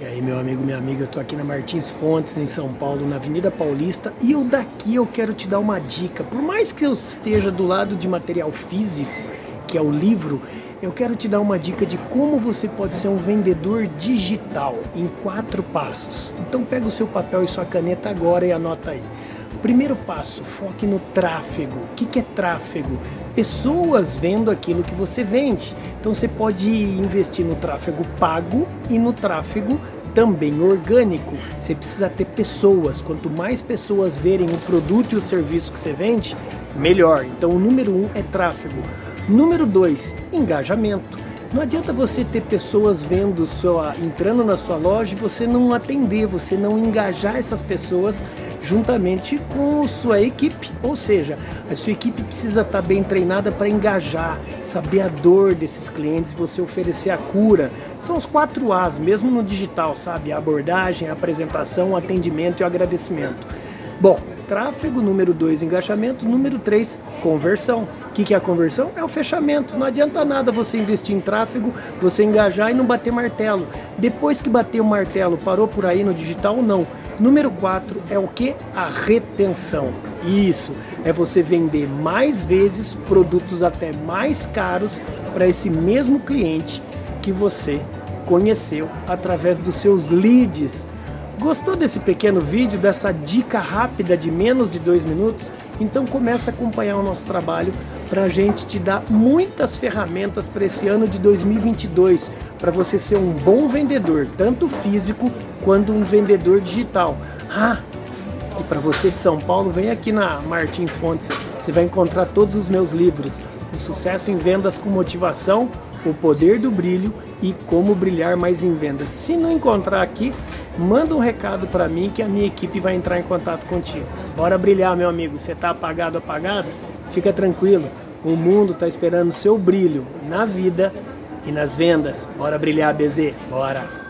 E aí, meu amigo, minha amiga, eu tô aqui na Martins Fontes, em São Paulo, na Avenida Paulista, e eu daqui eu quero te dar uma dica. Por mais que eu esteja do lado de material físico, que é o livro, eu quero te dar uma dica de como você pode ser um vendedor digital em quatro passos. Então pega o seu papel e sua caneta agora e anota aí. Primeiro passo, foque no tráfego. O que, é tráfego? Pessoas vendo aquilo que você vende. Então você pode investir no tráfego pago e no tráfego também orgânico. Você precisa ter pessoas. Quanto mais pessoas verem o produto e o serviço que você vende, melhor. Então o número um é tráfego. Número dois, engajamento. Não adianta você ter pessoas vendo sua, entrando na sua loja e você não atender, você não engajar essas pessoas juntamente com sua equipe. Ou seja, a sua equipe precisa estar bem treinada para engajar, saber a dor desses clientes, você oferecer a cura. São os quatro A's, mesmo no digital, sabe? A abordagem, a apresentação, o atendimento e o agradecimento. Bom, tráfego, número 2, engajamento, número 3, conversão. O que, que é a conversão? É o fechamento. Não adianta nada você investir em tráfego, você engajar e não bater martelo. Depois que bater o martelo, parou por aí no digital ou não? Número 4 é o que? A retenção. Isso, é você vender mais vezes produtos até mais caros para esse mesmo cliente que você conheceu através dos seus leads Gostou desse pequeno vídeo, dessa dica rápida de menos de dois minutos? Então comece a acompanhar o nosso trabalho para a gente te dar muitas ferramentas para esse ano de 2022, para você ser um bom vendedor, tanto físico quanto um vendedor digital. Ah, e para você de São Paulo, vem aqui na Martins Fontes, você vai encontrar todos os meus livros, o sucesso em vendas com motivação, o poder do brilho e como brilhar mais em vendas. Se não encontrar aqui, manda um recado para mim que a minha equipe vai entrar em contato contigo. Bora brilhar, meu amigo. Você tá apagado, apagada? Fica tranquilo. O mundo tá esperando seu brilho na vida e nas vendas. Bora brilhar, BZ. Bora.